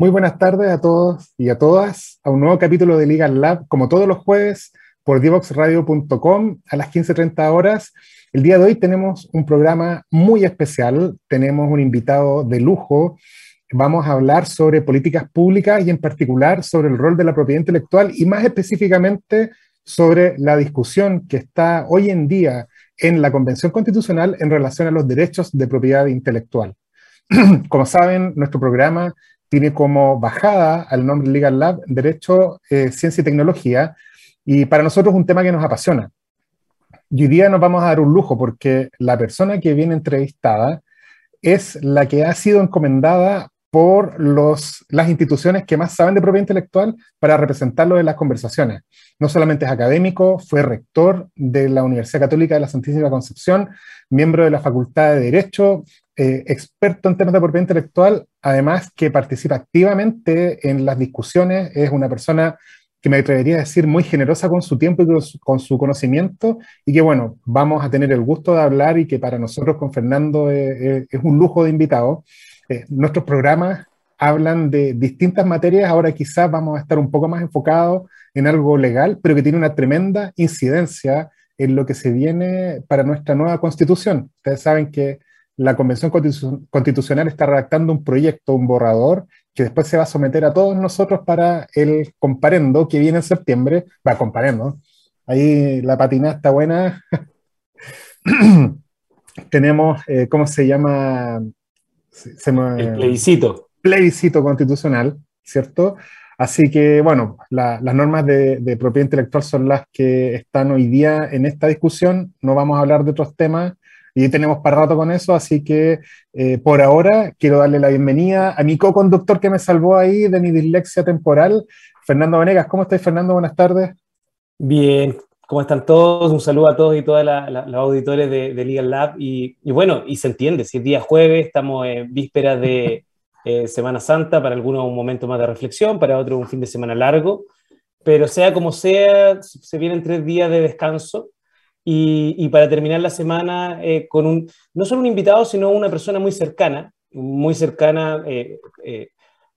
Muy buenas tardes a todos y a todas a un nuevo capítulo de Legal Lab, como todos los jueves, por divoxradio.com a las 15.30 horas. El día de hoy tenemos un programa muy especial, tenemos un invitado de lujo. Vamos a hablar sobre políticas públicas y en particular sobre el rol de la propiedad intelectual y más específicamente sobre la discusión que está hoy en día en la Convención Constitucional en relación a los derechos de propiedad intelectual. Como saben, nuestro programa tiene como bajada al nombre Legal Lab Derecho, eh, Ciencia y Tecnología, y para nosotros es un tema que nos apasiona. Y hoy día nos vamos a dar un lujo porque la persona que viene entrevistada es la que ha sido encomendada por los, las instituciones que más saben de propiedad intelectual para representarlo en las conversaciones. No solamente es académico, fue rector de la Universidad Católica de la Santísima Concepción, miembro de la Facultad de Derecho, eh, experto en temas de propiedad intelectual, además que participa activamente en las discusiones, es una persona que me atrevería a decir muy generosa con su tiempo y con su, conocimiento, y que bueno, vamos a tener el gusto de hablar y que para nosotros con Fernando es, un lujo de invitado. Eh, nuestros programas hablan de distintas materias, ahora quizás vamos a estar un poco más enfocados en algo legal, pero que tiene una tremenda incidencia en lo que se viene para nuestra nueva constitución. Ustedes saben que la Convención Constitucional está redactando un proyecto, un borrador, que después se va a someter a todos nosotros para el comparendo que viene en septiembre. Va, comparendo. Ahí la patina está buena. Tenemos, eh, ¿cómo se llama? El plebiscito. Plebiscito constitucional, ¿cierto? Así que, bueno, las normas de, de, propiedad intelectual son las que están hoy día en esta discusión. No vamos a hablar de otros temas y tenemos para rato con eso, así que eh, por ahora quiero darle la bienvenida a mi co-conductor que me salvó ahí de mi dislexia temporal, Fernando Venegas. ¿Cómo estás, Fernando? Buenas tardes. Bien, ¿cómo están todos? Un saludo a todos y todas los auditores de, Legal Lab. Y, bueno, y se entiende, si es día jueves, estamos en vísperas de eh, Semana Santa, para algunos un momento más de reflexión, para otros un fin de semana largo, pero sea como sea, se vienen tres días de descanso y, para terminar la semana eh, con un, no solo un invitado, sino una persona muy cercana, muy cercana. Eh, eh,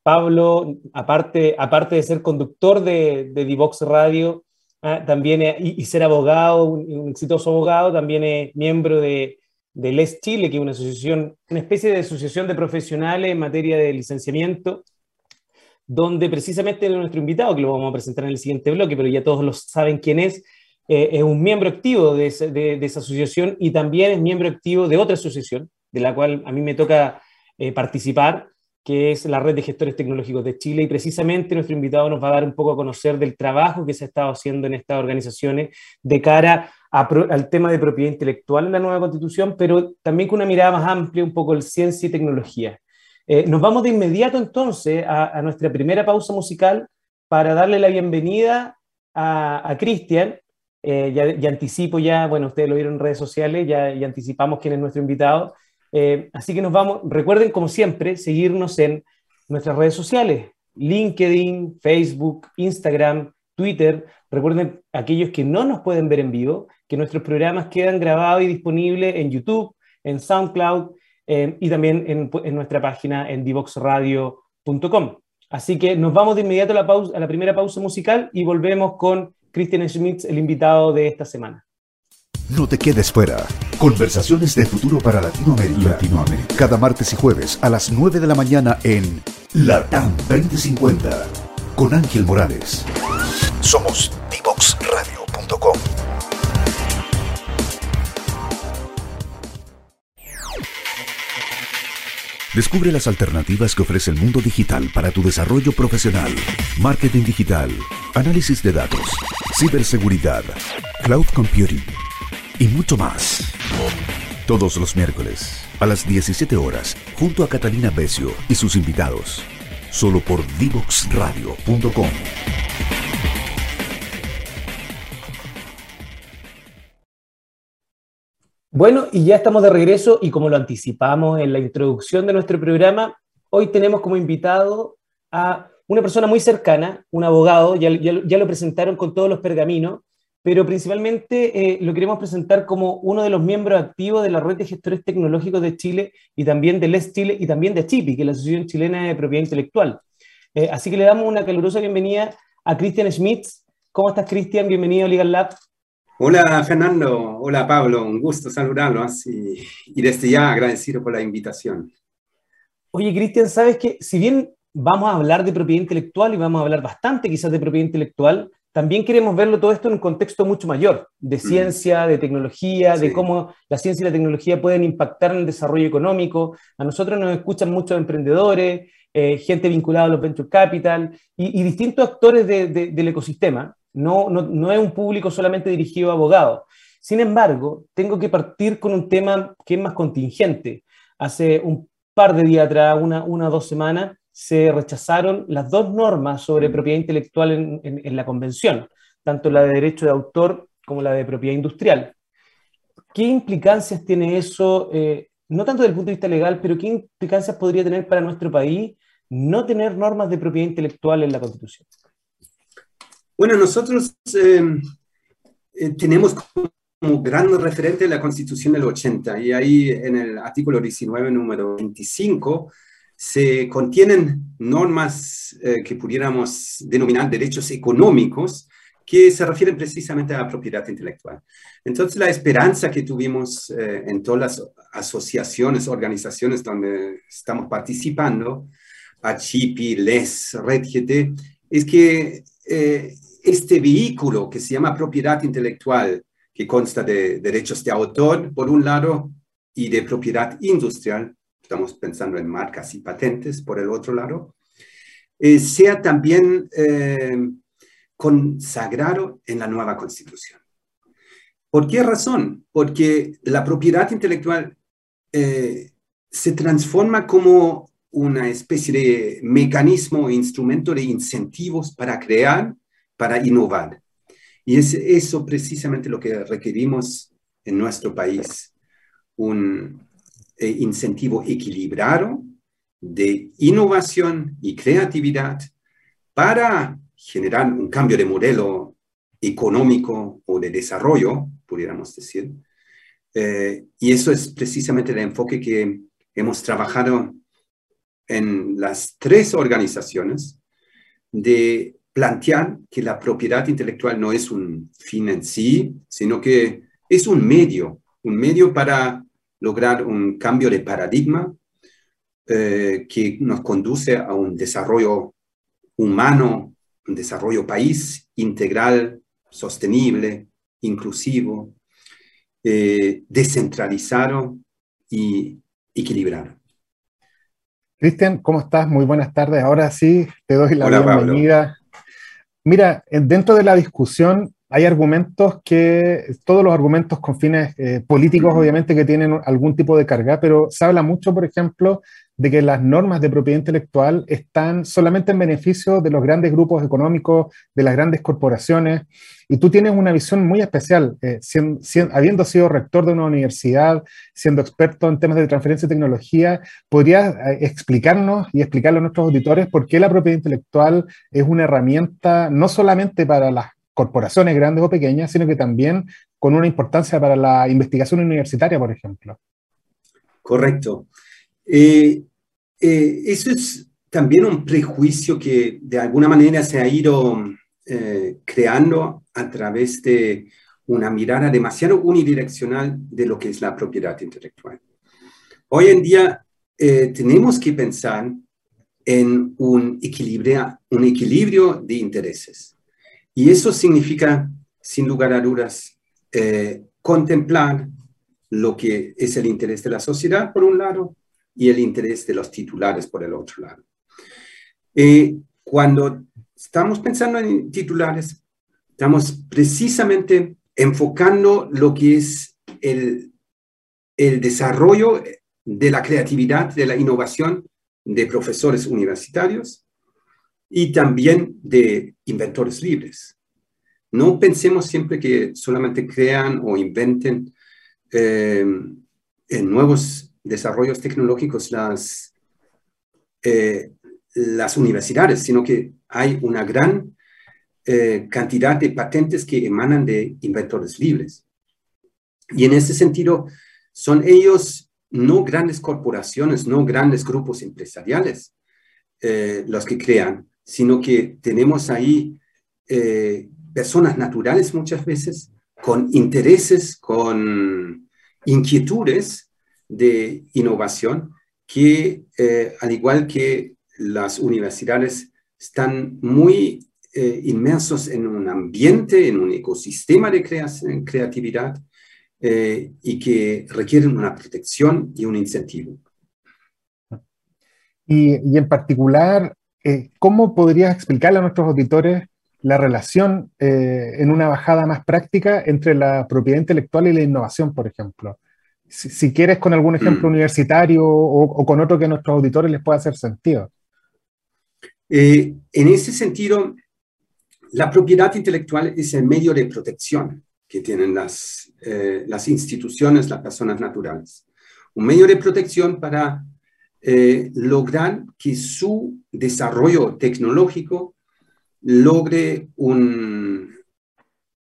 Pablo, aparte, aparte de ser conductor de, de Divox Radio, ah, también y, ser abogado, un, exitoso abogado, también es miembro de, de Les Chile, que es una asociación, una especie de asociación de profesionales en materia de licenciamiento, donde precisamente nuestro invitado, que lo vamos a presentar en el siguiente bloque, pero ya todos lo saben quién es, eh, es un miembro activo de, esa asociación y también es miembro activo de otra asociación, de la cual a mí me toca eh, participar, que es la Red de Gestores Tecnológicos de Chile. Y precisamente nuestro invitado nos va a dar un poco a conocer del trabajo que se ha estado haciendo en estas organizaciones de cara al tema de propiedad intelectual en la nueva constitución, pero también con una mirada más amplia, un poco el ciencia y tecnología. Eh, nos vamos de inmediato entonces a, nuestra primera pausa musical para darle la bienvenida a, a Cristian, eh, ya, anticipo ya, bueno, ustedes lo vieron en redes sociales, ya, ya anticipamos quién es nuestro invitado. Eh, así que nos vamos, recuerden como siempre, seguirnos en nuestras redes sociales, LinkedIn, Facebook, Instagram, Twitter. Recuerden, aquellos que no nos pueden ver en vivo, que nuestros programas quedan grabados y disponibles en YouTube, en SoundCloud eh, y también en, en, nuestra página en divoxradio.com. Así que nos vamos de inmediato a la, pausa, a la primera pausa musical y volvemos con Christian Schmitz, el invitado de esta semana. No te quedes fuera. Conversaciones de futuro para Latinoamérica. Latinoamérica. Cada martes y jueves a las 9 de la mañana en LATAM 2050 con Ángel Morales. Somos divoxradio.com. Descubre las alternativas que ofrece el mundo digital para tu desarrollo profesional. Marketing digital, análisis de datos, ciberseguridad, cloud computing y mucho más. Todos los miércoles a las 17 horas, junto a Catalina Becio y sus invitados, solo por divoxradio.com. Bueno, y ya estamos de regreso y como lo anticipamos en la introducción de nuestro programa, hoy tenemos como invitado a una persona muy cercana, un abogado, ya, ya, lo presentaron con todos los pergaminos, pero principalmente eh, lo queremos presentar como uno de los miembros activos de la Red de Gestores Tecnológicos de Chile y también de LES Chile y también de CHIPI, que es la Asociación Chilena de Propiedad Intelectual. Eh, así que le damos una calurosa bienvenida a Christian Schmidt. ¿Cómo estás, Christian? Bienvenido a Legal Lab. Hola, Fernando. Hola, Pablo. Un gusto saludarlos y, y desde ya agradecido por la invitación. Oye, Cristian, sabes que si bien vamos a hablar de propiedad intelectual y vamos a hablar bastante quizás de propiedad intelectual, también queremos verlo todo esto en un contexto mucho mayor, de ciencia, de tecnología, de cómo la ciencia y la tecnología pueden impactar en el desarrollo económico. A nosotros nos escuchan muchos emprendedores, eh, gente vinculada a los venture capital y, distintos actores del ecosistema. No, no, no es un público solamente dirigido a abogados. Sin embargo, tengo que partir con un tema que es más contingente. Hace un par de días atrás, una, una o dos semanas, se rechazaron las dos normas sobre propiedad intelectual en, la convención, tanto la de derecho de autor como la de propiedad industrial. ¿Qué implicancias tiene eso, eh, no tanto desde el punto de vista legal, pero qué implicancias podría tener para nuestro país no tener normas de propiedad intelectual en la Constitución? Bueno, nosotros eh, eh, tenemos como gran referente la Constitución del 80 y ahí en el artículo 19, número 25, se contienen normas eh, que pudiéramos denominar derechos económicos que se refieren precisamente a la propiedad intelectual. Entonces, la esperanza que tuvimos eh, en todas las asociaciones, organizaciones donde estamos participando, ACHIPI, LES, RedGT, es que eh, este vehículo que se llama propiedad intelectual, que consta de derechos de autor, por un lado, y de propiedad industrial, estamos pensando en marcas y patentes por el otro lado, eh, sea también eh, consagrado en la nueva constitución. ¿Por qué razón? Porque la propiedad intelectual eh, se transforma como una especie de mecanismo o instrumento de incentivos para crear, para innovar. Y es eso precisamente lo que requerimos en nuestro país, un, eh, incentivo equilibrado de innovación y creatividad para generar un cambio de modelo económico o de desarrollo, pudiéramos decir. Eh, y eso es precisamente el enfoque que hemos trabajado en las tres organizaciones de plantear que la propiedad intelectual no es un fin en sí, sino que es un medio, un medio para lograr un cambio de paradigma eh, que nos conduce a un desarrollo humano, un desarrollo país integral, sostenible, inclusivo, eh, descentralizado y equilibrado. Cristian, ¿cómo estás? Muy buenas tardes. Ahora sí, te doy la bienvenida. Mira, dentro de la discusión hay argumentos que, todos los argumentos con fines eh, políticos, obviamente, que tienen algún tipo de carga, pero se habla mucho, por ejemplo, de que las normas de propiedad intelectual están solamente en beneficio de los grandes grupos económicos, de las grandes corporaciones, y tú tienes una visión muy especial, eh, habiendo sido rector de una universidad, siendo experto en temas de transferencia de tecnología, ¿podrías eh, explicarnos y explicarle a nuestros auditores por qué la propiedad intelectual es una herramienta no solamente para las corporaciones grandes o pequeñas, sino que también con una importancia para la investigación universitaria, por ejemplo. Correcto. Eh, eh, eso es también un prejuicio que de alguna manera se ha ido eh, creando a través de una mirada demasiado unidireccional de lo que es la propiedad intelectual. Hoy en día tenemos que pensar en un equilibrio, un equilibrio de intereses. Y eso significa, sin lugar a dudas, eh, contemplar lo que es el interés de la sociedad por un lado y el interés de los titulares por el otro lado. Eh, cuando estamos pensando en titulares, estamos precisamente enfocando lo que es el, el desarrollo de la creatividad, de la innovación de profesores universitarios, y también de inventores libres. No pensemos siempre que solamente crean o inventen eh, en nuevos desarrollos tecnológicos las, eh, las universidades, sino que hay una gran eh, cantidad de patentes que emanan de inventores libres. Y en ese sentido, son ellos no grandes corporaciones, no grandes grupos empresariales, los que crean, sino que tenemos ahí personas naturales muchas veces con intereses, con inquietudes de innovación que, al igual que las universidades, están muy eh, inmersos en un ambiente, en un ecosistema de creatividad eh, y que requieren una protección y un incentivo. Y, en particular, eh, ¿cómo podrías explicarle a nuestros auditores la relación en una bajada más práctica entre la propiedad intelectual y la innovación, por ejemplo? Si, quieres con algún ejemplo mm. universitario o, o, con otro que a nuestros auditores les pueda hacer sentido. en ese sentido, la propiedad intelectual es el medio de protección que tienen las, eh, las instituciones, las personas naturales. Un medio de protección para eh, lograr que su desarrollo tecnológico logre un,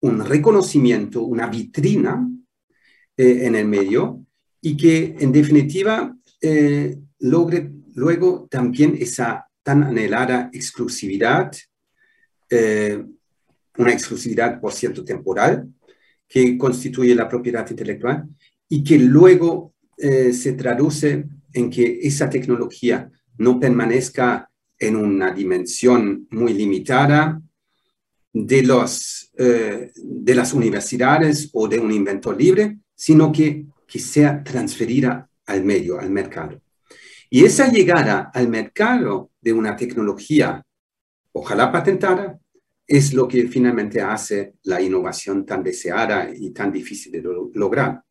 un reconocimiento, una vitrina eh, en el medio y que en definitiva logre luego también esa tan anhelada exclusividad eh, una exclusividad, por cierto, temporal, que constituye la propiedad intelectual y que luego eh, se traduce en que esa tecnología no permanezca en una dimensión muy limitada de, los, eh, de las universidades o de un inventor libre, sino que, que sea transferida al medio, al mercado. Y esa llegada al mercado de una tecnología, ojalá patentada, es lo que finalmente hace la innovación tan deseada y tan difícil de lograr.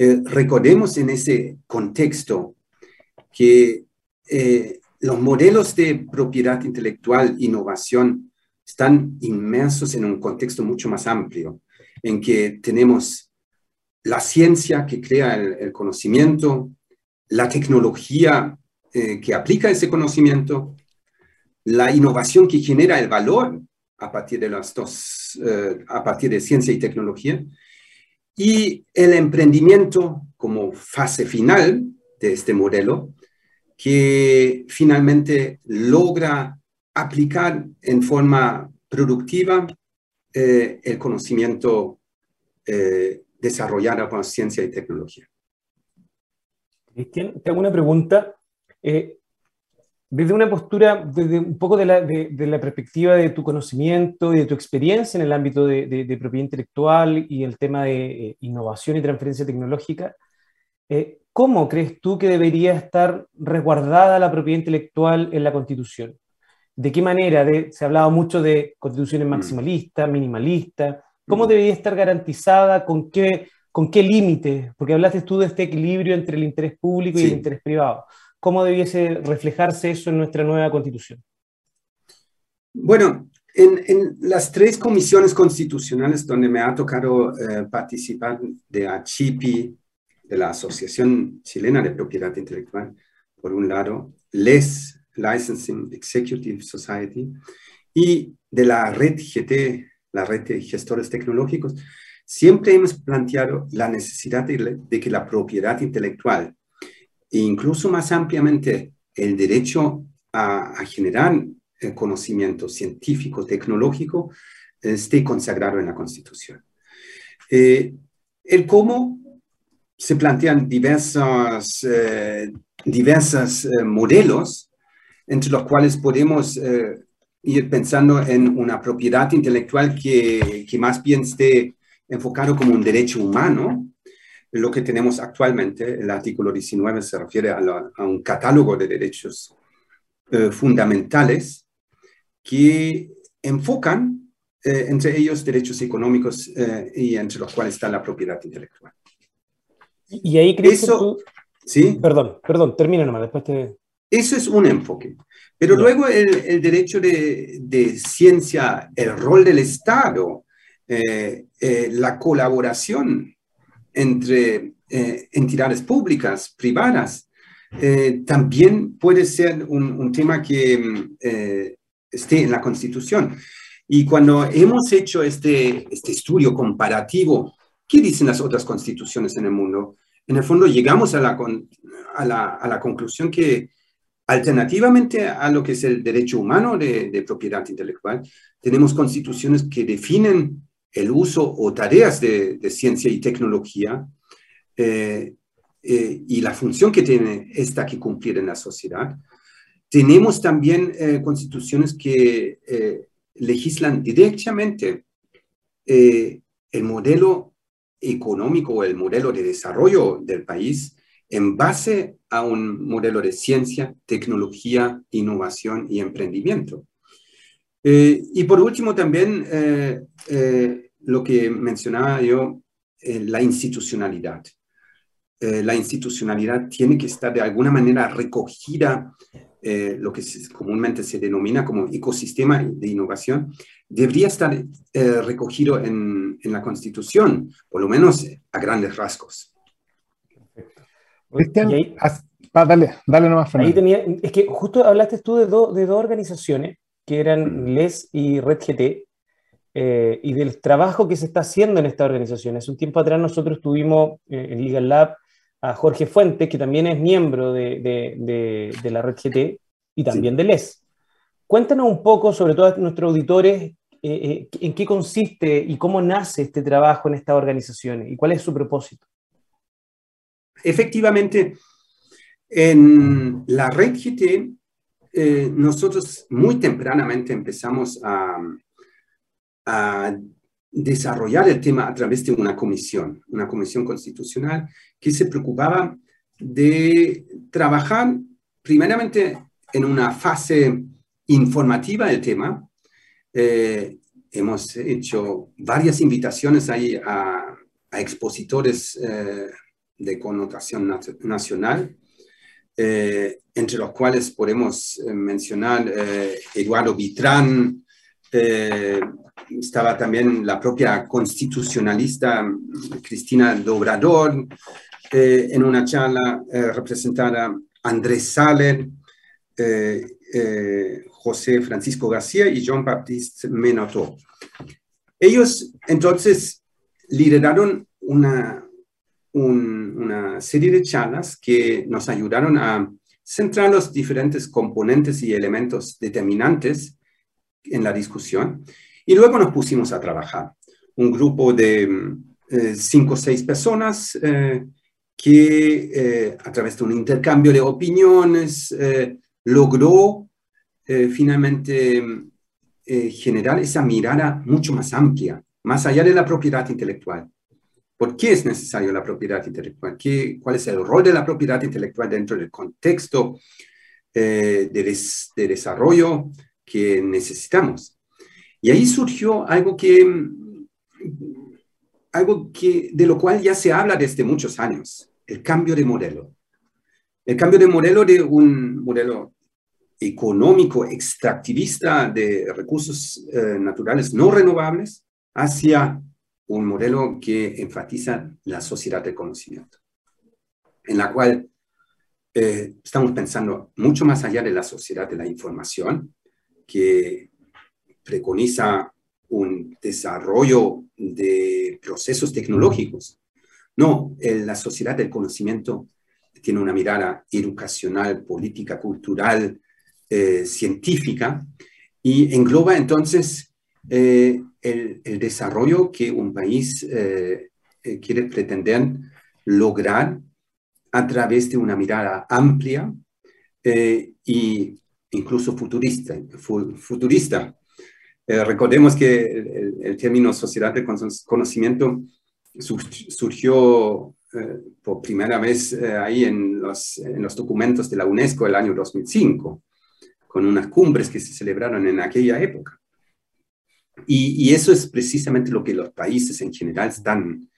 Eh, recordemos en ese contexto que eh, los modelos de propiedad intelectual, innovación, están inmersos en un contexto mucho más amplio, en que tenemos la ciencia que crea el, conocimiento, la tecnología eh, que aplica ese conocimiento, la innovación que genera el valor a partir de las dos, eh, a partir de ciencia y tecnología, y el emprendimiento como fase final de este modelo, que finalmente logra aplicar en forma productiva eh, el conocimiento eh, desarrollado con ciencia y tecnología. Cristian, tengo una pregunta. Eh, desde una postura, desde un poco de la, de, la, perspectiva de tu conocimiento y de tu experiencia en el ámbito de, de propiedad intelectual y el tema de eh, innovación y transferencia tecnológica, eh, ¿cómo crees tú que debería estar resguardada la propiedad intelectual en la Constitución? ¿De qué manera? se ha hablado mucho de constituciones mm. maximalistas, minimalistas. ¿Cómo mm. debería estar garantizada? ¿Con qué, con qué límites? Porque hablaste tú de este equilibrio entre el interés público y el interés privado. ¿Cómo debiese reflejarse eso en nuestra nueva constitución? Bueno, en, las tres comisiones constitucionales donde me ha tocado eh, participar de ACHIPI, de la Asociación Chilena de Propiedad Intelectual, por un lado, LES, Licensing Executive Society, y de la red GT, la red de gestores tecnológicos, siempre hemos planteado la necesidad de que la propiedad intelectual e incluso más ampliamente el derecho a, generar eh, conocimiento científico, tecnológico, esté consagrado en la Constitución. Eh, el cómo se plantean diversos, eh, diversos modelos entre los cuales podemos ir pensando en una propiedad intelectual que, que, más bien esté enfocado como un derecho humano, lo que tenemos actualmente. El artículo 19 se refiere a, un catálogo de derechos eh, fundamentales que enfocan eh, entre ellos derechos económicos eh, y entre los cuales está la propiedad intelectual. Y ahí crees Eso, ¿sí? Perdón, perdón, termina nomás, después te... Eso es un enfoque. Pero luego el, el derecho de, de, ciencia, el rol del Estado, la colaboración entre eh, entidades públicas, privadas, eh, también puede ser un, tema que mm, eh, esté en la Constitución. Y cuando hemos hecho este, este estudio comparativo, ¿qué dicen las otras constituciones en el mundo? En el fondo llegamos a la, a la, a la conclusión que Alternativamente a lo que es el derecho humano de, propiedad intelectual, tenemos constituciones que definen el uso o tareas de, ciencia y tecnología eh, eh, y la función que tiene esta que cumplir en la sociedad. Tenemos también eh, constituciones que legislan directamente el modelo económico o el modelo de desarrollo del país en base a un modelo de ciencia, tecnología, innovación y emprendimiento. Eh, y por último también eh, eh, lo que mencionaba yo, la institucionalidad. la institucionalidad tiene que estar de alguna manera recogida, lo que comúnmente se denomina como ecosistema de innovación, debería estar recogido en, en la Constitución, por lo menos a grandes rasgos. Cristian, ah, dale, dale nomás, Ahí tenía, es que justo hablaste tú de, de dos organizaciones, que eran mm. LES y Red GT, eh, y del trabajo que se está haciendo en esta organización. Hace un tiempo atrás nosotros tuvimos eh, en Legal Lab a Jorge Fuentes, que también es miembro de, de, de, la Red GT y también de LES. Cuéntanos un poco, sobre todo a nuestros auditores, eh, en qué consiste y cómo nace este trabajo en estas organizaciones y cuál es su propósito. Efectivamente, en la red GT, eh, nosotros muy tempranamente empezamos a, desarrollar el tema a través de una comisión, una comisión constitucional que se preocupaba de trabajar primeramente en una fase informativa del tema. Eh, hemos hecho varias invitaciones ahí a, expositores eh, de connotación nacional, eh, entre los cuales podemos eh, mencionar eh, Eduardo Vitrán, estaba también la propia constitucionalista Cristina Dobrador, en una charla representada Andrés Saler, José Francisco García y Jean-Baptiste Menotó. Ellos entonces lideraron una, una serie de charlas que nos ayudaron a centrar los diferentes componentes y elementos determinantes en la discusión y luego nos pusimos a trabajar. Un grupo de eh, cinco o seis personas eh, que eh, a través de un intercambio de opiniones logró finalmente generar esa mirada mucho más amplia, más allá de la propiedad intelectual ¿Por qué es necesaria la propiedad intelectual? ¿Qué, ¿Cuál es el rol de la propiedad intelectual dentro del contexto eh, de, desarrollo que necesitamos? Y ahí surgió algo que, algo que, de lo cual ya se habla desde muchos años, el cambio de modelo. El cambio de modelo de un modelo económico extractivista de recursos eh, naturales no renovables hacia un modelo que enfatiza la sociedad del conocimiento, en la cual eh, estamos pensando mucho más allá de la sociedad de la información, que preconiza un desarrollo de procesos tecnológicos. No, la sociedad del conocimiento tiene una mirada educacional, política, cultural, eh, científica, y engloba entonces eh, el, desarrollo que un país eh, eh, quiere pretender lograr a través de una mirada amplia e incluso futurista. futurista. recordemos que el, término sociedad de conocimiento surgió por primera vez ahí en los, en los documentos de la UNESCO el año 2005, con unas cumbres que se celebraron en aquella época. Y, eso es precisamente lo que los países en general están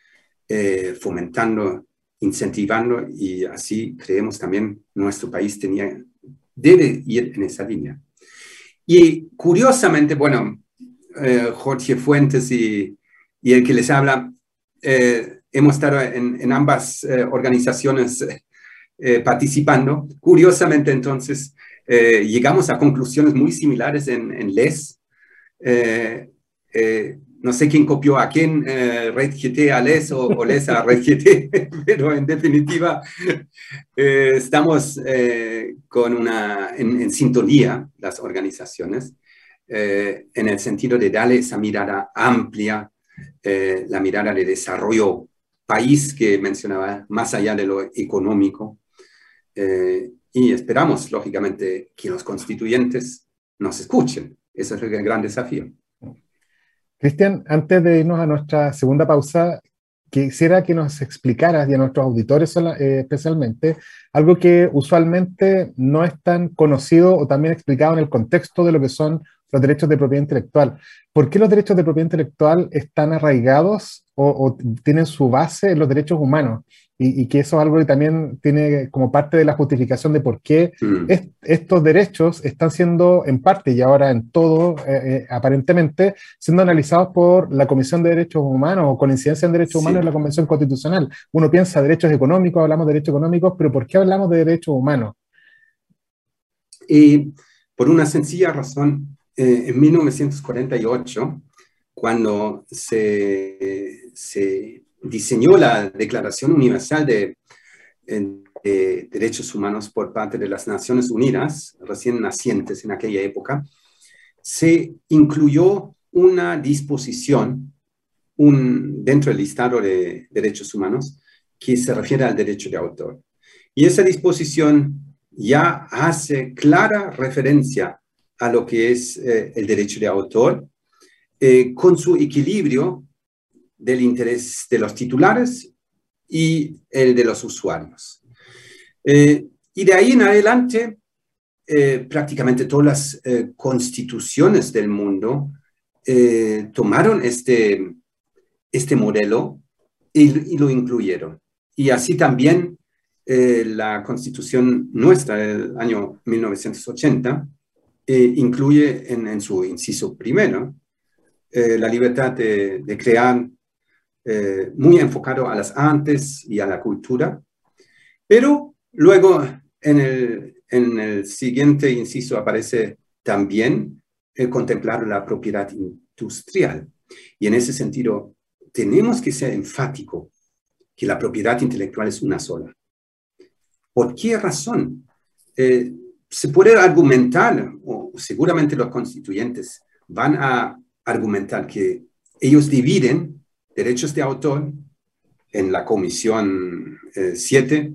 eh, fomentando, incentivando y así creemos también nuestro país tenía, debe ir en esa línea. Y curiosamente, bueno, eh, Jorge Fuentes y, el que les habla, eh, hemos estado en, en ambas organizaciones participando. Curiosamente, entonces, llegamos a conclusiones muy similares en, en LES, eh, eh, no sé quién copió a quién, eh, Red GT a Les o, o Les a Red GT, pero en definitiva eh, estamos con una, en, sintonía las organizaciones en el sentido de darle esa mirada amplia, la mirada de desarrollo país que mencionaba, más allá de lo económico. y esperamos, lógicamente, que los constituyentes nos escuchen. Ese es el gran desafío. Cristian, antes de irnos a nuestra segunda pausa, quisiera que nos explicaras, y a nuestros auditores eh, especialmente, algo que usualmente no es tan conocido o también explicado en el contexto de lo que son los derechos de propiedad intelectual. ¿Por qué los derechos de propiedad intelectual están arraigados o tienen su base en los derechos humanos? y, que eso es algo que también tiene como parte de la justificación de por qué estos derechos están siendo en parte y ahora en todo, eh, eh, aparentemente, siendo analizados por la Comisión de Derechos Humanos o con incidencia en derechos humanos en la Convención Constitucional. Uno piensa derechos económicos, hablamos de derechos económicos, pero ¿por qué hablamos de derechos humanos? Y por una sencilla razón, eh, en 1948, cuando se, se diseñó la Declaración Universal de, Derechos Humanos por parte de las Naciones Unidas, recién nacientes en aquella época, se incluyó una disposición un, dentro del listado de derechos humanos que se refiere al derecho de autor. Y esa disposición ya hace clara referencia a lo que es eh, el derecho de autor, eh, con su equilibrio del interés de los titulares y el de los usuarios. Eh, y de ahí en adelante, prácticamente todas las constituciones del mundo tomaron este, este modelo y, lo incluyeron. Y así también la constitución nuestra del año 1980 incluye en, su inciso primero la libertad de, de crear, eh, muy enfocado a las artes y a la cultura, pero luego en el, en el siguiente inciso aparece también el contemplar la propiedad industrial. Y en ese sentido, tenemos que ser enfático que la propiedad intelectual es una sola. ¿Por qué razón? Eh, se puede argumentar, o seguramente los constituyentes van a argumentar que ellos dividen derechos de autor en la Comisión 7 eh,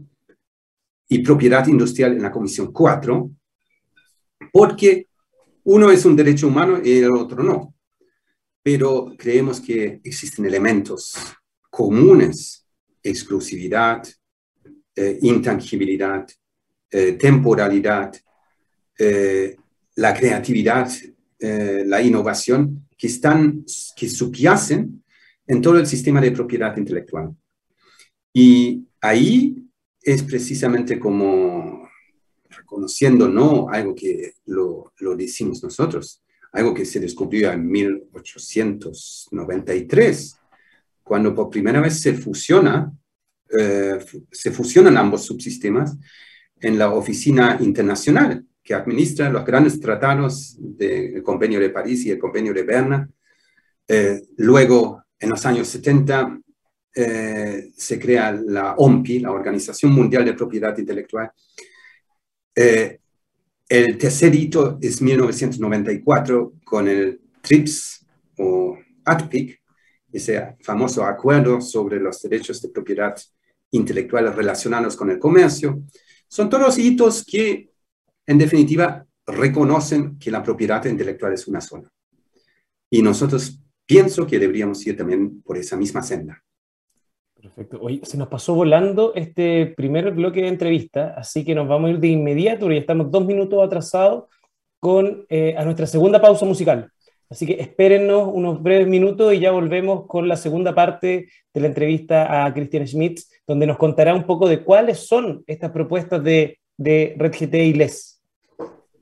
y propiedad industrial en la Comisión 4, porque uno es un derecho humano y el otro no. Pero creemos que existen elementos comunes, exclusividad, eh, intangibilidad, eh, temporalidad, la creatividad, la innovación, que, están, que subyacen en todo el sistema de propiedad intelectual. Y ahí es precisamente como reconociendo no algo que lo, lo decimos nosotros, algo que se descubrió en 1893, cuando por primera vez se fusiona, eh, se fusionan ambos subsistemas en la Oficina Internacional que administra los grandes tratados del Convenio de París y el Convenio de Berna. Eh, luego en los años 70 eh, se crea la OMPI, la Organización Mundial de Propiedad Intelectual. Eh, el tercer hito es 1994 con el TRIPS o ATPIC, ese famoso acuerdo sobre los derechos de propiedad intelectual relacionados con el comercio. Son todos hitos que, en definitiva, reconocen que la propiedad intelectual es una sola. Y nosotros pienso que deberíamos ir también por esa misma senda. Perfecto. Oye, se nos pasó volando este primer bloque de entrevista, así que nos vamos a ir de inmediato, y estamos dos minutos atrasados con, eh, a nuestra segunda pausa musical. Así que espérennos unos breves minutos y ya volvemos con la segunda parte de la entrevista a Christian Schmidt, donde nos contará un poco de cuáles son estas propuestas de, de Red GT y LES.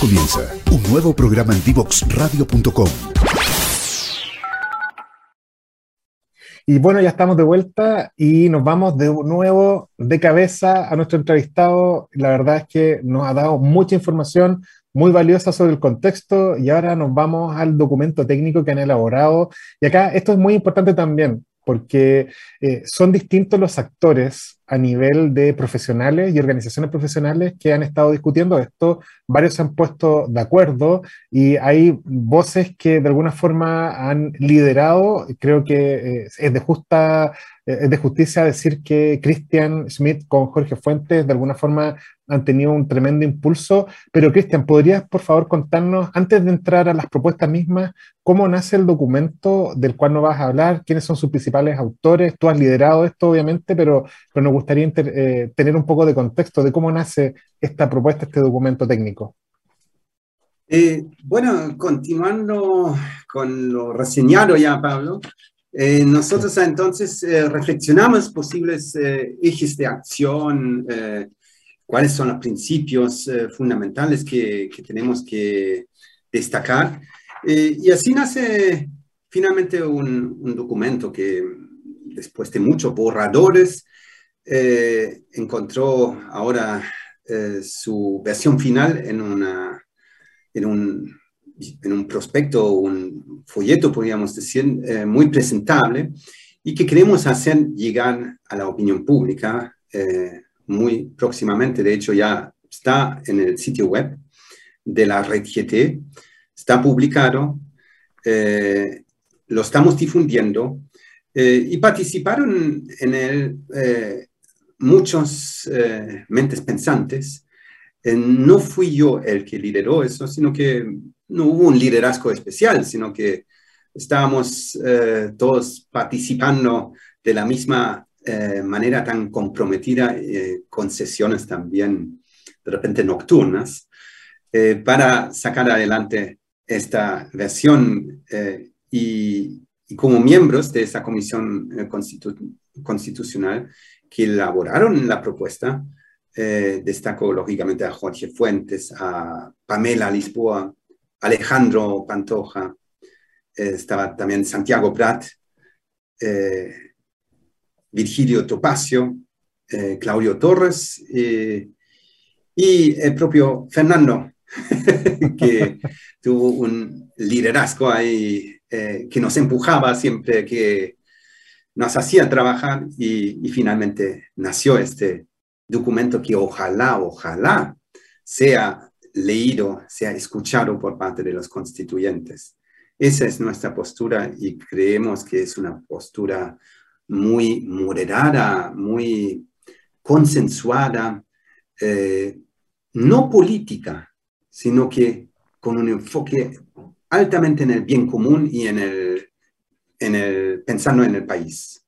Comienza un nuevo programa en divoxradio.com. Y bueno, ya estamos de vuelta y nos vamos de nuevo de cabeza a nuestro entrevistado. La verdad es que nos ha dado mucha información muy valiosa sobre el contexto y ahora nos vamos al documento técnico que han elaborado. Y acá esto es muy importante también porque eh, son distintos los actores a nivel de profesionales y organizaciones profesionales que han estado discutiendo esto. Varios se han puesto de acuerdo y hay voces que de alguna forma han liderado. Creo que eh, es de justa eh, es de justicia decir que Christian Schmidt con Jorge Fuentes de alguna forma han tenido un tremendo impulso. Pero Cristian, ¿podrías por favor contarnos, antes de entrar a las propuestas mismas, cómo nace el documento del cual nos vas a hablar? ¿Quiénes son sus principales autores? Tú has liderado esto, obviamente, pero, pero nos gustaría eh, tener un poco de contexto de cómo nace esta propuesta, este documento técnico. Eh, bueno, continuando con lo reseñado ya, Pablo, eh, nosotros entonces reflexionamos posibles ejes de acción, cuáles son los principios fundamentales que, que, tenemos que destacar. y así nace finalmente un, un, documento que después de muchos borradores eh, encontró ahora eh, su versión final en, una, en, un, en un prospecto, un folleto, podríamos decir, eh, muy presentable y que queremos hacer llegar a la opinión pública muy próximamente. De hecho, ya está en el sitio web de la red GT, está publicado, lo estamos difundiendo y participaron en él muchos eh, mentes pensantes. Eh, no fui yo el que lideró eso, sino que no hubo un liderazgo especial, sino que estábamos eh, todos participando de la misma manera tan comprometida, con sesiones también de repente nocturnas, para sacar adelante esta versión y, como miembros de esa comisión constitucional que elaboraron la propuesta. Eh, destaco lógicamente a Jorge Fuentes, a Pamela Lisboa, Alejandro Pantoja, eh, estaba también Santiago Prat, eh, Virgilio Topacio, Claudio Torres y el propio Fernando, que tuvo un liderazgo ahí que nos empujaba siempre que nos hacía trabajar y, finalmente nació este documento que ojalá, ojalá sea leído, sea escuchado por parte de los constituyentes. Esa es nuestra postura y creemos que es una postura muy moderada, muy consensuada, eh, no política, sino que con un enfoque altamente en el bien común y en el en el, pensando en el país.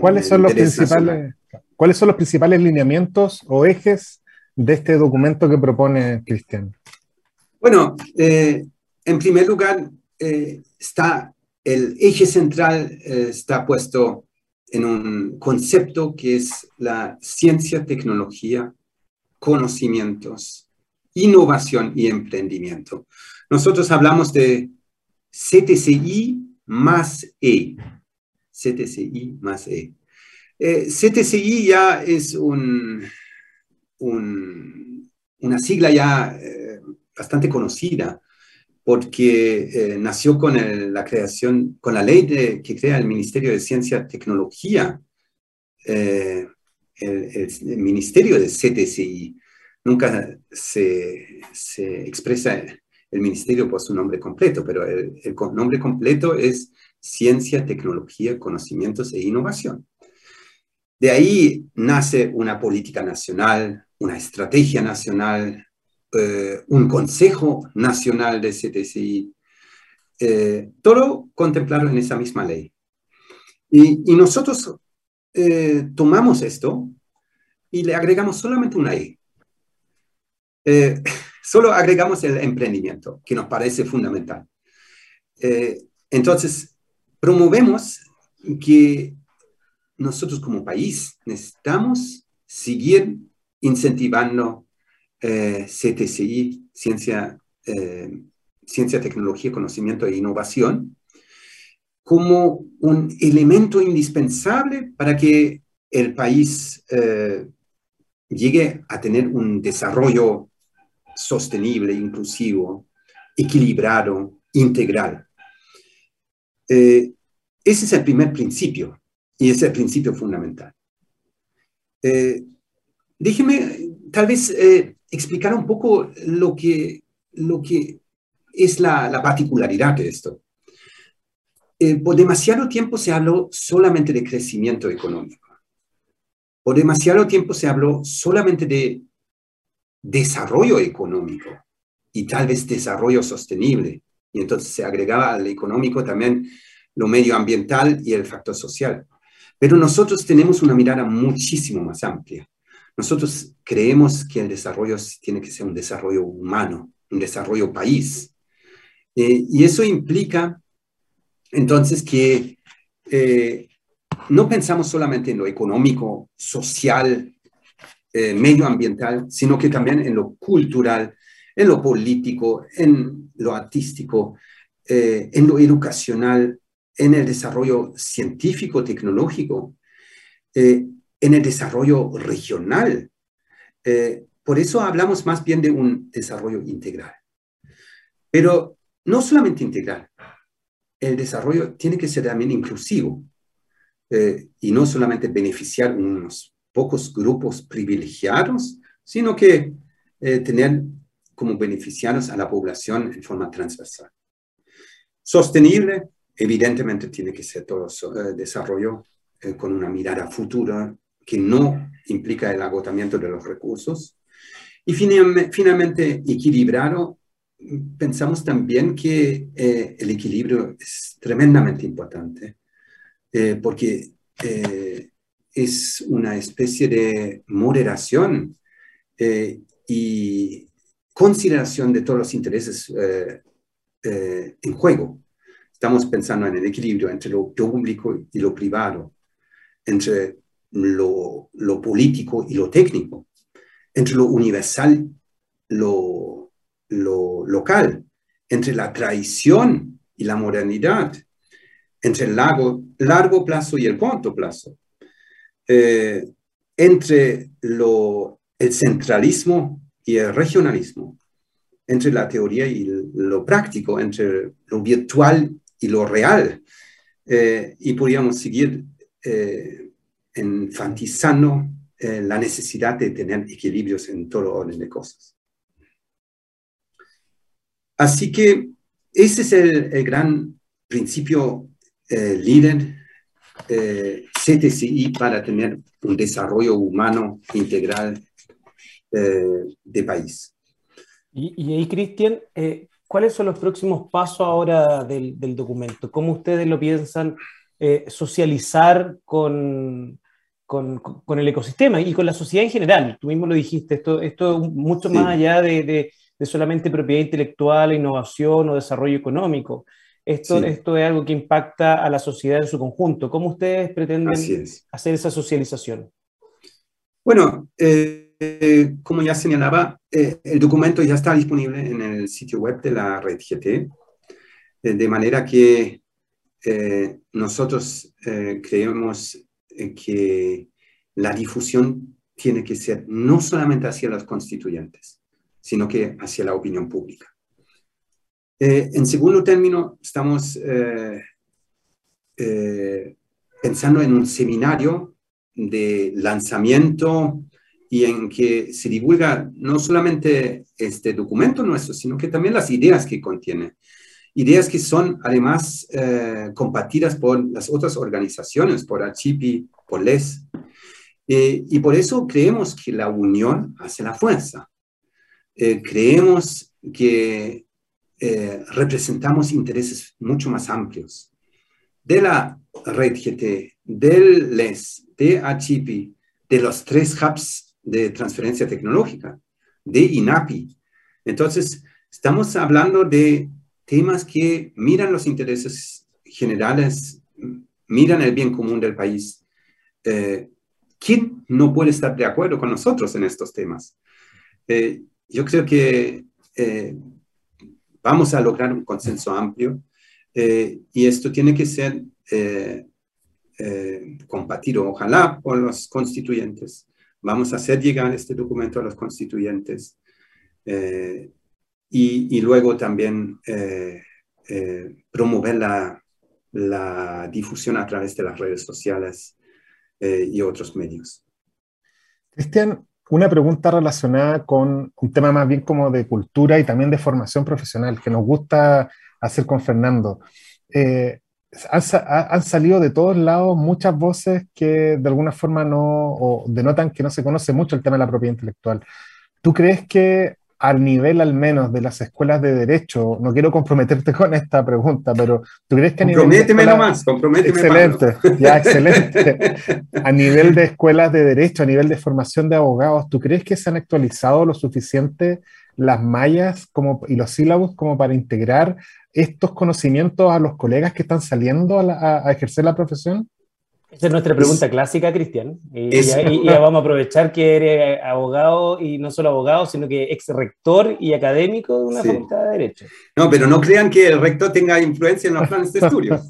¿Cuáles, son los principales, ¿Cuáles son los principales lineamientos o ejes de este documento que propone Cristian? Bueno, eh, en primer lugar, eh, está el eje central eh, está puesto en un concepto que es la ciencia, tecnología, conocimientos, innovación y emprendimiento. Nosotros hablamos de CTCI más E. CTCI más E. Eh, CTCI ya es un, una sigla ya eh, bastante conocida porque eh, nació con la creación, con la ley de, que crea el Ministerio de Ciencia y Tecnología, el, Ministerio de CTCI. Nunca se, se expresa el ministerio por su nombre completo, pero el, nombre completo es Ciencia, Tecnología, Conocimientos e Innovación. De ahí nace una política nacional, una estrategia nacional, eh, un consejo nacional de CTCI, eh, todo contemplado en esa misma ley. Y, nosotros eh, tomamos esto y le agregamos solamente una E. Solo agregamos el emprendimiento, que nos parece fundamental. Eh, entonces, promovemos que nosotros como país necesitamos seguir incentivando eh, CTCI, ciencia, ciencia, tecnología, conocimiento e innovación como un elemento indispensable para que el país llegue a tener un desarrollo sostenible, inclusivo, equilibrado, integral. Eh, ese es el primer principio y es el principio fundamental. Eh, déjeme tal vez eh, explicar un poco lo que, lo que es la, la particularidad de esto. por demasiado tiempo se habló solamente de crecimiento económico. Por demasiado tiempo se habló solamente de desarrollo económico y tal vez desarrollo sostenible. Y entonces se agregaba al económico también lo medioambiental y el factor social. Pero nosotros tenemos una mirada muchísimo más amplia. Nosotros creemos que el desarrollo tiene que ser un desarrollo humano, un desarrollo país. Eh, y eso implica entonces que eh, no pensamos solamente en lo económico, social, eh, medioambiental, sino que también en lo cultural, en lo político, en lo artístico, eh, en lo educacional, en el desarrollo científico, tecnológico, eh, en el desarrollo regional. por eso hablamos más bien de un desarrollo integral. Pero no solamente integral, el desarrollo tiene que ser también inclusivo. Eh, y no solamente beneficiar unos pocos grupos privilegiados, sino que eh, tener como beneficiarios a la población en forma transversal. Sostenible, evidentemente tiene que ser todo eh, desarrollo con una mirada futura que no implica el agotamiento de los recursos. Y finalmente, equilibrado, pensamos también que el equilibrio es tremendamente importante eh, porque eh, es una especie de moderación eh, y consideración de todos los intereses en juego. Estamos pensando en el equilibrio entre lo público y lo privado, entre lo, lo político y lo técnico, entre lo universal, lo, lo local, entre la tradición y la modernidad, entre el largo, largo plazo y el corto plazo, eh, entre el centralismo y el regionalismo, entre la teoría y lo práctico, entre lo virtual y lo real. Eh, y podríamos seguir eh, enfatizando la necesidad de tener equilibrios en todo orden de cosas. Así que ese es el, el gran principio eh, líder eh, CTCI para tener un desarrollo humano integral eh, de país. Y, ahí, Cristian, ¿cuáles son los próximos pasos ahora del, del documento? ¿Cómo ustedes lo piensan socializar con, con, con, el ecosistema y con la sociedad en general? Tú mismo lo dijiste, esto, esto es mucho más allá de, de, de solamente propiedad intelectual, innovación o desarrollo económico. Esto, esto es algo que impacta a la sociedad en su conjunto. ¿Cómo ustedes pretenden hacer esa socialización? Bueno, eh, como ya señalaba, eh, el documento ya está disponible en el sitio web de la red GT, eh, de manera que nosotros creemos que la difusión tiene que ser no solamente hacia los constituyentes, sino que hacia la opinión pública. Eh, en segundo término, estamos eh, eh, pensando en un seminario de lanzamiento y en que se divulga no solamente este documento nuestro, sino que también las ideas que contiene. Ideas que son además compartidas por las otras organizaciones, por Achipi, por LES. y por eso creemos que la unión hace la fuerza. creemos que eh, representamos intereses mucho más amplios de la red GT, del LES, de ACHIPI, de los tres hubs de transferencia tecnológica, de INAPI. Entonces, estamos hablando de temas que miran los intereses generales, miran el bien común del país. Eh, ¿Quién no puede estar de acuerdo con nosotros en estos temas? Eh, yo creo que vamos a lograr un consenso amplio y esto tiene que ser compartido, ojalá, por los constituyentes. Vamos a hacer llegar este documento a los constituyentes y, luego también promover la, la difusión a través de las redes sociales y otros medios. Cristian, una pregunta relacionada con un tema más bien como de cultura y también de formación profesional, que nos gusta hacer con Fernando. Eh, han, salido de todos lados muchas voces que de alguna forma no, o denotan que no se conoce mucho el tema de la propiedad intelectual. ¿Tú crees que al nivel al menos de las escuelas de derecho, no quiero comprometerte con esta pregunta, pero ¿tú crees que a nivel... Comprométeme nomás, comprométeme Excelente, ya, excelente. A nivel de escuelas de derecho, a nivel de formación de abogados, ¿tú crees que se han actualizado lo suficiente las mallas como, y los sílabos como para integrar estos conocimientos a los colegas que están saliendo a ejercer la profesión? Esa es nuestra pregunta clásica, Cristian. Y, ya, vamos a aprovechar que eres abogado y no solo abogado, sino que ex rector y académico de una facultad de Derecho. No, pero no crean que el rector tenga influencia en los planes de estudio.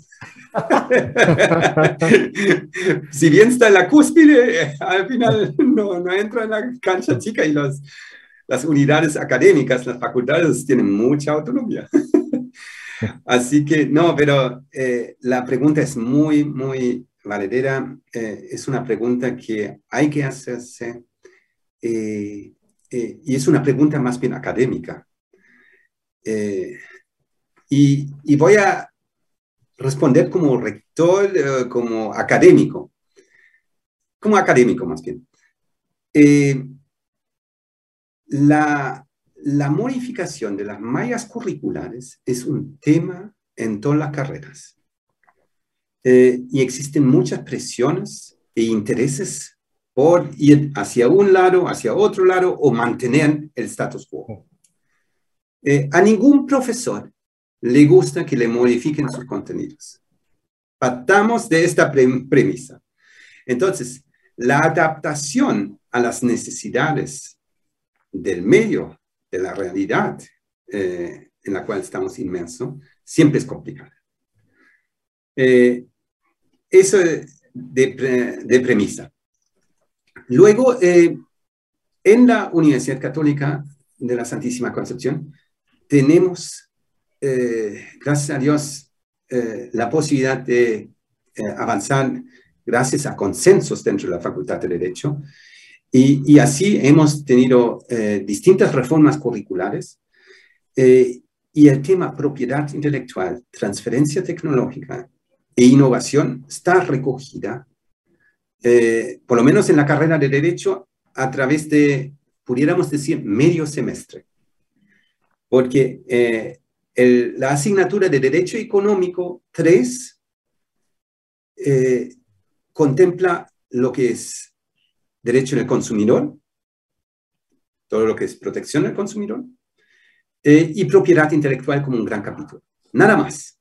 si bien está en la cúspide, al final no, no entra en la cancha chica y las unidades académicas, las facultades tienen mucha autonomía. Así que no, pero eh, la pregunta es muy, muy valedera eh, es una pregunta que hay que hacerse eh, eh, y es una pregunta más bien académica. Y, y, voy a responder como rector, como académico, como académico más bien. la, la modificación de las mallas curriculares es un tema en todas las carreras. Eh, y existen muchas presiones e intereses por ir hacia un lado, hacia otro lado o mantener el status quo. Eh, a ningún profesor le gusta que le modifiquen sus contenidos. Partamos de esta premisa. Entonces, la adaptación a las necesidades del medio, de la realidad eh, en la cual estamos inmersos, siempre es complicada. Eh, eso de, de, premisa. Luego, eh, en la Universidad Católica de la Santísima Concepción, tenemos, eh, gracias a Dios, la posibilidad de avanzar gracias a consensos dentro de la Facultad de Derecho. Y, y así hemos tenido distintas reformas curriculares y el tema propiedad intelectual, transferencia tecnológica e innovación está recogida, eh, por lo menos en la carrera de Derecho, a través de, pudiéramos decir, medio semestre. Porque eh, la asignatura de Derecho Económico 3 eh, contempla lo que es derecho del consumidor, todo lo que es protección del consumidor, y propiedad intelectual como un gran capítulo. Nada más.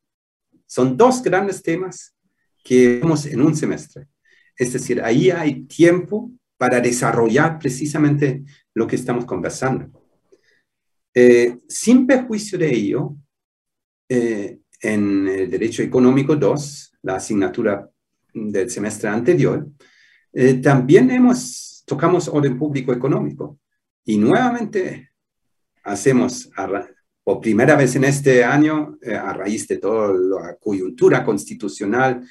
Son dos grandes temas que vemos en un semestre. Es decir, ahí hay tiempo para desarrollar precisamente lo que estamos conversando. Eh, sin perjuicio de ello, eh, en el Derecho Económico 2, la asignatura del semestre anterior, eh, también hemos, tocamos orden público económico y nuevamente hacemos por primera vez en este año, eh, a raíz de toda la coyuntura constitucional,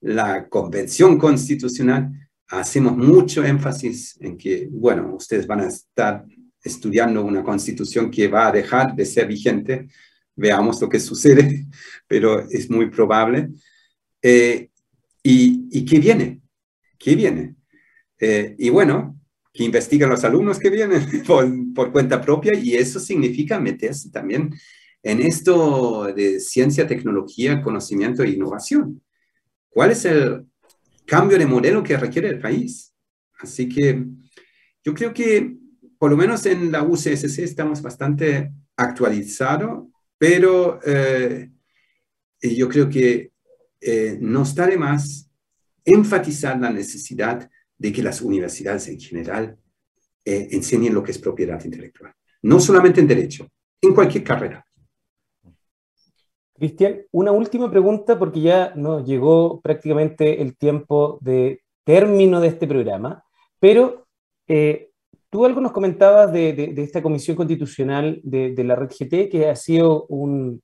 la convención constitucional, hacemos mucho énfasis en que, bueno, ustedes van a estar estudiando una constitución que va a dejar de ser vigente, veamos lo que sucede, pero es muy probable. Eh, y, qué viene? ¿Qué viene? Eh, y bueno, que investigan los alumnos que vienen por, cuenta propia y eso significa meterse también en esto de ciencia, tecnología, conocimiento e innovación. ¿Cuál es el cambio de modelo que requiere el país? Así que yo creo que por lo menos en la UCSC estamos bastante actualizados, pero eh, yo creo que eh, no está de más enfatizar la necesidad de que las universidades en general eh, enseñen lo que es propiedad intelectual. No solamente en derecho, en cualquier carrera. Cristian, una última pregunta porque ya nos llegó prácticamente el tiempo de término de este programa, pero eh, tú algo nos comentabas de, esta comisión constitucional de, la red GT, que ha sido un,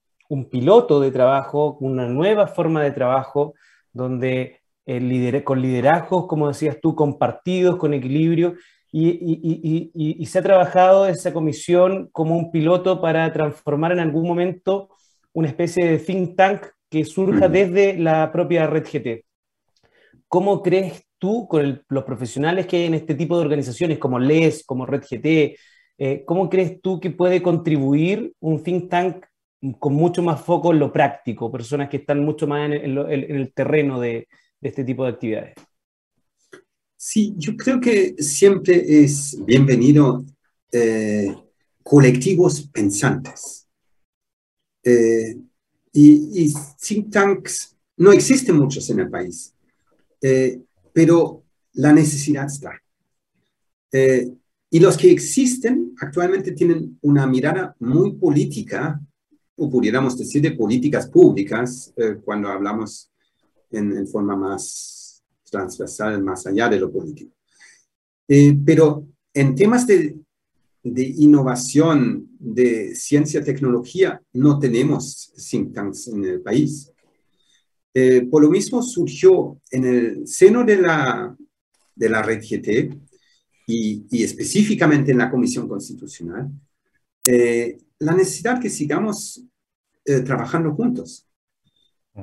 piloto de trabajo, una nueva forma de trabajo, donde el con liderazgos, como decías tú, compartidos, con equilibrio, y, se ha trabajado esa comisión como un piloto para transformar en algún momento una especie de think tank que surja desde la propia red GT. ¿Cómo crees tú, con los profesionales que hay en este tipo de organizaciones como LES, como Red GT, eh, cómo crees tú que puede contribuir un think tank con mucho más foco en lo práctico, personas que están mucho más en, el terreno de, este tipo de actividades? Sí, yo creo que siempre es bienvenido eh, colectivos pensantes eh, y, think tanks no existen muchos en el país, eh, pero la necesidad está. Eh, y los que existen actualmente tienen una mirada muy política, o pudiéramos decir de políticas públicas, cuando hablamos en, forma más transversal, más allá de lo político. pero en temas de de innovación, de ciencia, tecnología, no tenemos think tanks en el país. Eh, por lo mismo surgió en el seno de la, de la red GT y, y específicamente en la Comisión Constitucional, eh, la necesidad que sigamos eh, trabajando juntos.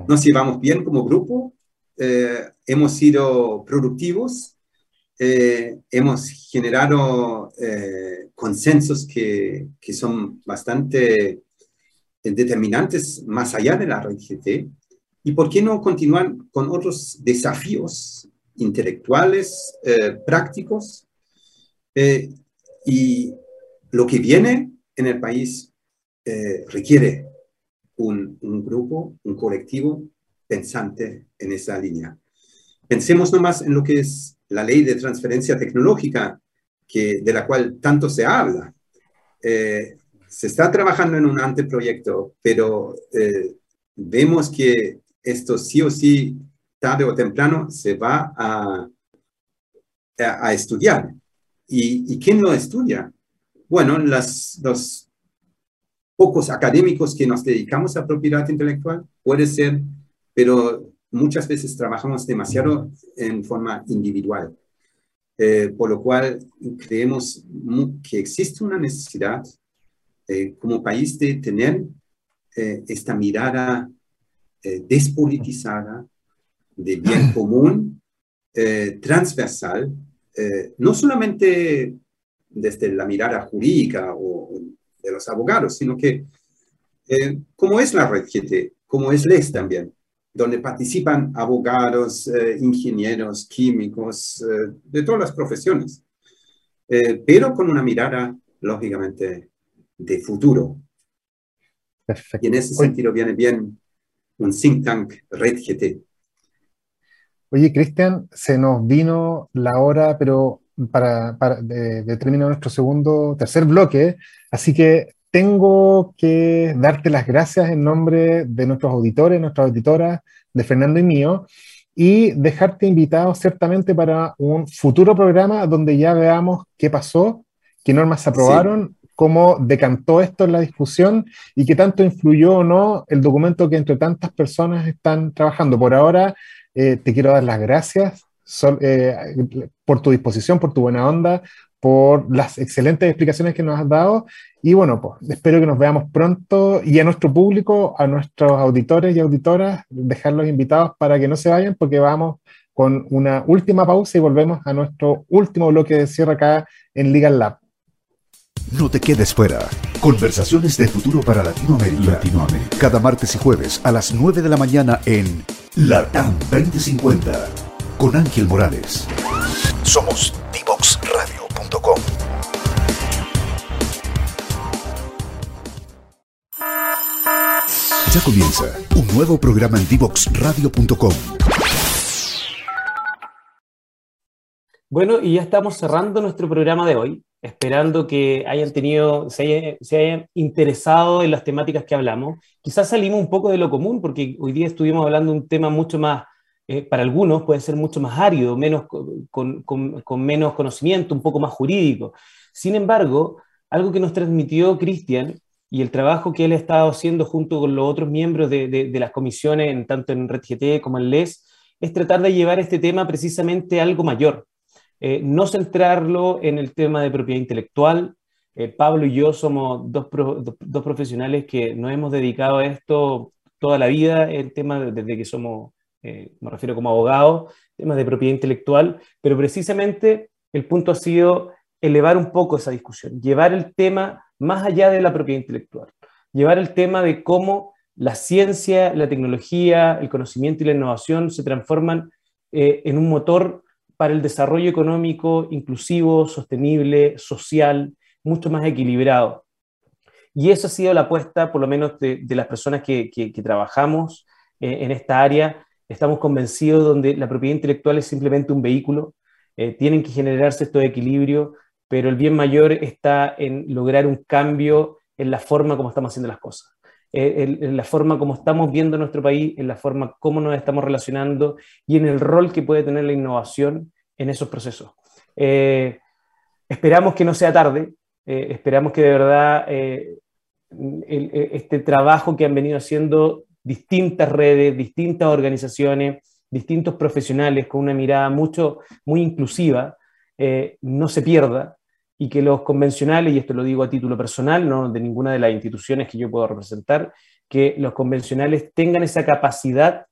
Nos llevamos bien como grupo, hemos sido productivos eh, hemos generado eh, consensos que, que, son bastante determinantes más allá de la red GT. ¿Y por qué no continuar con otros desafíos intelectuales, eh, prácticos? y lo que viene en el país requiere un, grupo, un colectivo pensante en esa línea. Pensemos nomás en lo que es la ley de transferencia tecnológica, que, de la cual tanto se habla. Eh, se está trabajando en un anteproyecto, pero eh, vemos que esto sí o sí, tarde o temprano, se va a, a, estudiar. ¿Y, ¿Y, quién lo estudia? Bueno, las, los pocos académicos que nos dedicamos a propiedad intelectual, puede ser, pero muchas veces trabajamos demasiado en forma individual, eh, por lo cual creemos que existe una necesidad eh, como país de tener eh, esta mirada despolitizada, de bien común, transversal, no solamente desde la mirada jurídica o de los abogados, sino que como es la red GT, como es LES también, donde participan abogados, eh, ingenieros, químicos, eh, de todas las profesiones, eh, pero con una mirada, lógicamente, de futuro. Perfecto. Y en ese sentido viene bien un think tank Red GT. Oye, Cristian, se nos vino la hora, pero para, para de, terminar nuestro segundo, tercer bloque, así que tengo que darte las gracias en nombre de nuestros auditores, nuestras auditoras, de Fernando y mío, y dejarte invitado ciertamente para un futuro programa donde ya veamos qué pasó, qué normas se aprobaron, cómo decantó esto en la discusión y qué tanto influyó o no el documento que entre tantas personas están trabajando. Por ahora, eh, te quiero dar las gracias eh, por tu disposición, por tu buena onda, por las excelentes explicaciones que nos has dado. Y bueno, pues espero que nos veamos pronto y a nuestro público, a nuestros auditores y auditoras, dejarlos invitados para que no se vayan porque vamos con una última pausa y volvemos a nuestro último bloque de cierre acá en Legal Lab. No te quedes fuera. Conversaciones de futuro para Latinoamérica. Latinoamérica. Cada martes y jueves a las 9 de la mañana en LATAM 2050 con Ángel Morales. Somos Divoxradio. Ya comienza un nuevo programa en Divoxradio.com. Bueno, y ya estamos cerrando nuestro programa de hoy, esperando que hayan tenido, se hayan, interesado en las temáticas que hablamos. Quizás salimos un poco de lo común, porque hoy día estuvimos hablando de un tema mucho más, eh, para algunos puede ser mucho más árido, menos, con, menos conocimiento, un poco más jurídico. Sin embargo, algo que nos transmitió Cristian y el trabajo que él ha estado haciendo junto con los otros miembros de, de, las comisiones, tanto en RedGT como en LES, es tratar de llevar este tema precisamente a algo mayor. Eh, no centrarlo en el tema de propiedad intelectual. Eh, Pablo y yo somos dos, dos, profesionales que nos hemos dedicado a esto toda la vida, el tema desde que somos, eh, me refiero como abogados, temas de propiedad intelectual, pero precisamente el punto ha sido elevar un poco esa discusión, llevar el tema más allá de la propiedad intelectual, llevar el tema de cómo la ciencia, la tecnología, el conocimiento y la innovación se transforman en un motor para el desarrollo económico inclusivo, sostenible, social, mucho más equilibrado. Y eso ha sido la apuesta, por lo menos, de, las personas que, trabajamos eh, en esta área. Estamos convencidos donde la propiedad intelectual es simplemente un vehículo, eh, tienen que generarse estos equilibrios, pero el bien mayor está en lograr un cambio en la forma como estamos haciendo las cosas. Eh, en, la forma como estamos viendo nuestro país, en la forma como nos estamos relacionando y en el rol que puede tener la innovación en esos procesos. Eh, esperamos que no sea tarde, esperamos que de verdad este trabajo que han venido haciendo distintas redes, distintas organizaciones, distintos profesionales con una mirada mucho, muy inclusiva, no se pierda y que los convencionales, y esto lo digo a título personal, no de ninguna de las instituciones que yo puedo representar, que los convencionales tengan esa capacidad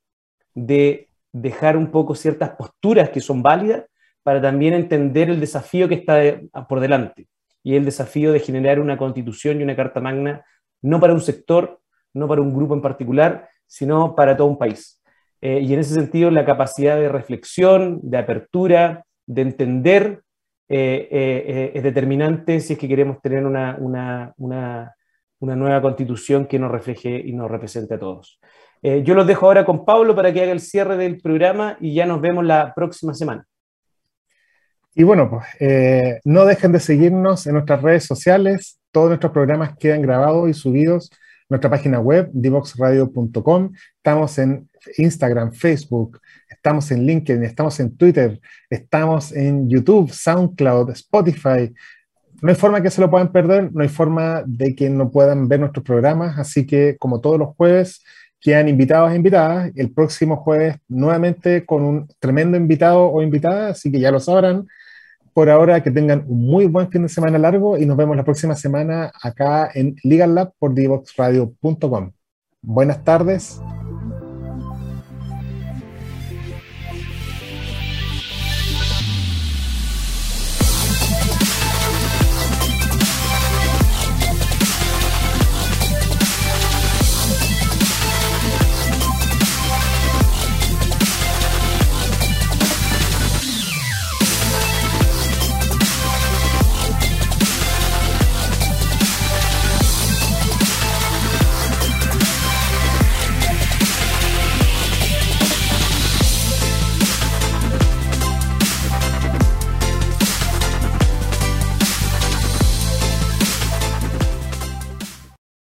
de dejar un poco ciertas posturas que son válidas para también entender el desafío que está por delante, y el desafío de generar una constitución y una carta magna, no para un sector, no para un grupo en particular, sino para todo un país. Eh, y en ese sentido, la capacidad de reflexión, de apertura, de entender eh, eh, es determinante si es que queremos tener una, una, una, una, nueva constitución que nos refleje y nos represente a todos. Yo los dejo ahora con Pablo para que haga el cierre del programa y ya nos vemos la próxima semana. Y bueno, pues no dejen de seguirnos en nuestras redes sociales. Todos nuestros programas quedan grabados y subidos nuestra página web, divoxradio.com. Estamos en Instagram, Facebook, estamos en LinkedIn, estamos en Twitter, estamos en YouTube, SoundCloud, Spotify. No hay forma que se lo puedan perder, no hay forma de que no puedan ver nuestros programas, así que como todos los jueves, quedan invitados e invitadas. El próximo jueves nuevamente con un tremendo invitado o invitada, así que ya lo sabrán. Por ahora que tengan un muy buen fin de semana largo y nos vemos la próxima semana acá en Legal Lab por divoxradio.com. Buenas tardes